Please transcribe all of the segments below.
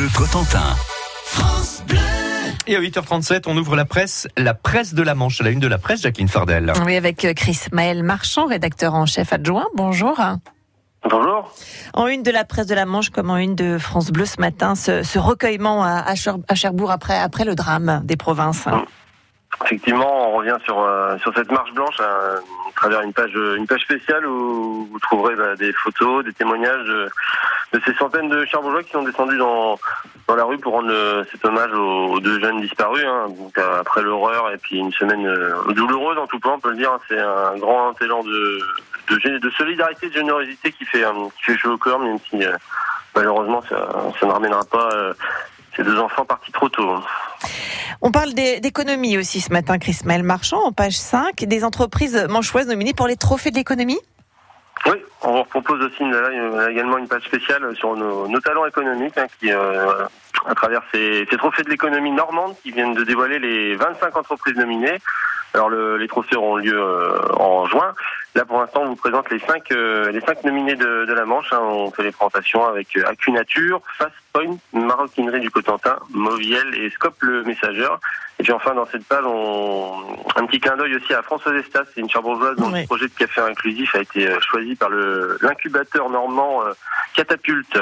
Bleu Cotentin. Et à 8h37, on ouvre la presse, la presse de la Manche, la une de la presse, Jacqueline Fardel. Oui, avec euh, Chris Maël Marchand, rédacteur en chef adjoint. Bonjour. Bonjour. En une de la presse de la Manche, comme en une de France Bleu ce matin, ce, ce recueillement à, à, Cher- à Cherbourg après, après le drame des provinces. Effectivement, on revient sur euh, sur cette marche blanche euh, à travers une page une page spéciale où vous trouverez bah, des photos, des témoignages de, de ces centaines de Cherbourgeois qui sont descendus dans dans la rue pour rendre cet hommage aux, aux deux jeunes disparus. hein. Donc euh, après l'horreur et puis une semaine euh, douloureuse en tout point, on peut le dire. hein. C'est un grand élan de de, de solidarité, de générosité qui fait euh, qui fait chaud au corps, même si euh, malheureusement ça, ça ne ramènera pas euh, ces deux enfants partis trop tôt. On parle d'économie aussi ce matin, Chris Maël Marchand, en page 5, des entreprises manchoises nominées pour les trophées de l'économie. Oui, on vous propose aussi là, une- également une page spéciale sur nos, talents économiques hein, qui, euh, à travers ces, trophées de l'économie normande qui viennent de dévoiler les 25 entreprises nominées. Alors le- les trophées auront lieu euh, en juin. Là pour l'instant on vous présente les cinq euh, les cinq nominés de, de la Manche. hein. On fait les présentations avec euh, Acunature, Fast Point, Maroquinerie du Cotentin, Moviel et Scope le Messageur. Et puis enfin dans cette page on un petit clin d'œil aussi à Françoise Estas, c'est une cherbourgeoise dont Oui. le projet de café inclusif a été euh, choisi par le l'incubateur normand euh, Catapulte.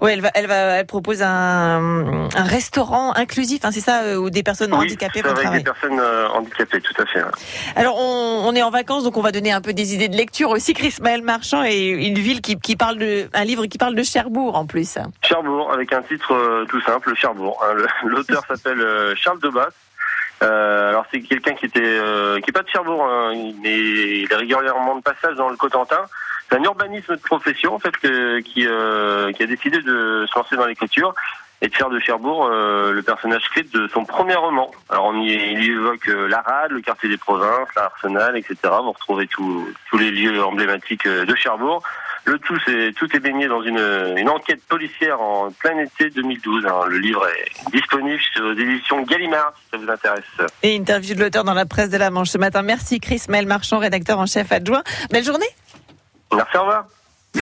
Oui, elle, va, elle, va, elle propose un, un restaurant inclusif, hein, c'est ça, euh, où des personnes handicapées vont avec travailler. des personnes euh, handicapées, tout à fait. hein. Alors, on, on est en vacances, donc on va donner un peu des idées de lecture aussi. Chris Maël Marchand et une ville qui, qui parle de, un livre qui parle de Cherbourg en plus. Cherbourg, avec un titre euh, tout simple, Cherbourg. hein. L'auteur s'appelle euh, Charles Debasse. Euh, alors c'est quelqu'un qui était euh, qui est pas de Cherbourg, hein, mais il est régulièrement de passage dans le Cotentin. C'est un urbanisme de profession en fait que- qui euh, qui a décidé de se lancer dans l'écriture et de faire de Cherbourg euh, le personnage clé de son premier roman. Alors on y, il y évoque euh, la rade, le quartier des provinces, l'Arsenal, etc. Vous retrouvez tous les lieux emblématiques euh, de Cherbourg. Le tout, c'est tout est baigné dans une, une enquête policière en plein été 2012. hein. Le livre est disponible aux éditions Gallimard, si ça vous intéresse. Et interview de l'auteur dans la presse de la Manche ce matin. Merci Chris Maël Marchand, rédacteur en chef adjoint. Belle journée. Merci, au revoir.